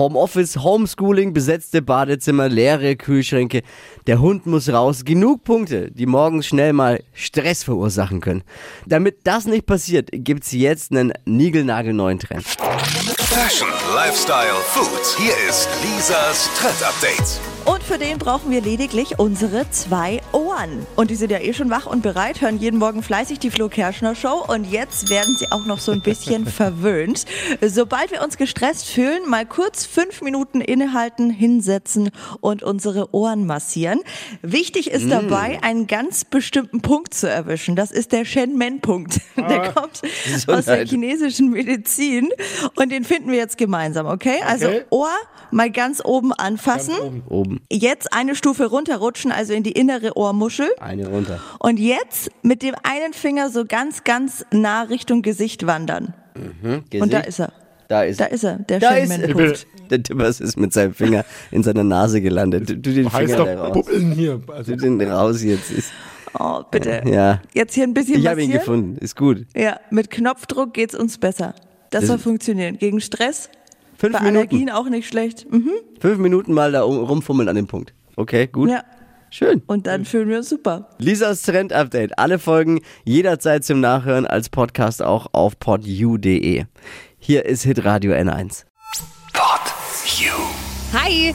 Homeoffice, Homeschooling, besetzte Badezimmer, leere Kühlschränke. Der Hund muss raus. Genug Punkte, die morgens schnell mal Stress verursachen können. Damit das nicht passiert, gibt's jetzt einen niegelnagelneuen Trend. Fashion, Lifestyle, Food. Hier ist Lisas Trend Update. Und für den brauchen wir lediglich unsere zwei Ohren. Und die sind ja eh schon wach und bereit, hören jeden Morgen fleißig die Flo Kerschner Show. Und jetzt werden sie auch noch so ein bisschen verwöhnt. Sobald wir uns gestresst fühlen, mal kurz fünf Minuten innehalten, hinsetzen und unsere Ohren massieren. Wichtig ist dabei, einen ganz bestimmten Punkt zu erwischen. Das ist der Shen-Men-Punkt. Der kommt aus der chinesischen Medizin. Und den finden wir jetzt gemeinsam, okay? Also Okay. Ohr mal ganz oben anfassen. Oben. Jetzt eine Stufe runterrutschen, also in die innere Ohrmuschel. Eine runter. Und jetzt mit dem einen Finger so ganz, ganz nah Richtung Gesicht wandern. Gesicht. Und da ist er. Da ist Da ist er, der Da ist. Der Tippers ist mit seinem Finger in seiner Nase gelandet. Du, du den Heißt Finger da doch raus. Bubbeln hier. Also, Du den raus jetzt. Ist, Oh, bitte. ja. Jetzt hier ein bisschen Ich habe ihn gefunden. Ist gut. Ja, mit Knopfdruck geht's uns besser. Das, Das- soll funktionieren. Gegen Stress, Fünf bei Minuten. Allergien auch nicht schlecht. Mhm. Fünf Minuten mal da um- rumfummeln an dem Punkt. Okay, gut. Ja. Schön. Und dann fühlen wir uns super. Lisas Trend Update. Alle Folgen jederzeit zum Nachhören als Podcast auch auf podu.de. Hier ist Hitradio N1. Pod You. Hi!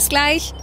Bis gleich.